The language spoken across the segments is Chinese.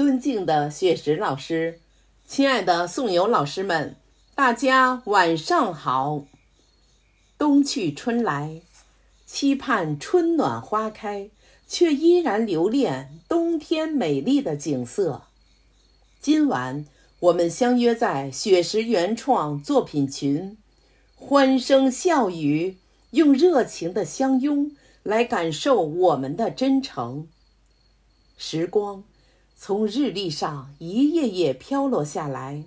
尊敬的雪石老师，亲爱的宋游老师们，大家晚上好。冬去春来，期盼春暖花开，却依然留恋冬天美丽的景色。今晚我们相约在雪石原创作品群，欢声笑语，用热情的相拥来感受我们的真诚。时光。从日历上一页页飘落下来，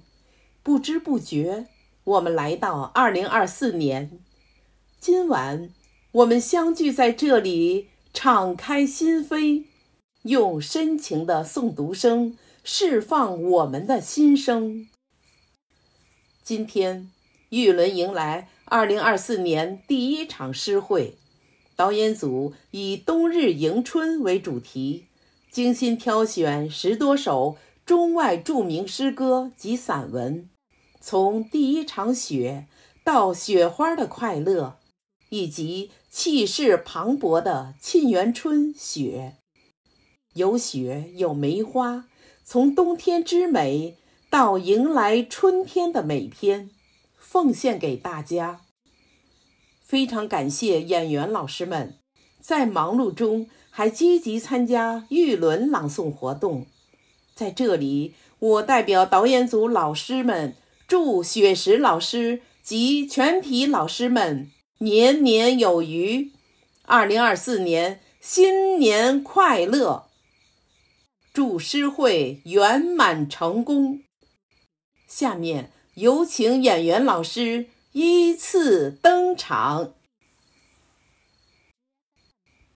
不知不觉，我们来到二零二四年。今晚，我们相聚在这里，敞开心扉，用深情的诵读声释放我们的心声。今天，玉轮迎来二零二四年第一场诗会，导演组以“冬日迎春”为主题。精心挑选十多首中外著名诗歌及散文，从第一场雪到雪花的快乐，以及气势磅礴的沁园春雪，有雪有梅花，从冬天之美到迎来春天的美篇，奉献给大家。非常感谢演员老师们，在忙碌中。还积极参加玉轮朗诵活动，在这里，我代表导演组老师们，祝雪石老师及全体老师们年年有余，二零二四年新年快乐！祝诗会圆满成功。下面有请演员老师依次登场。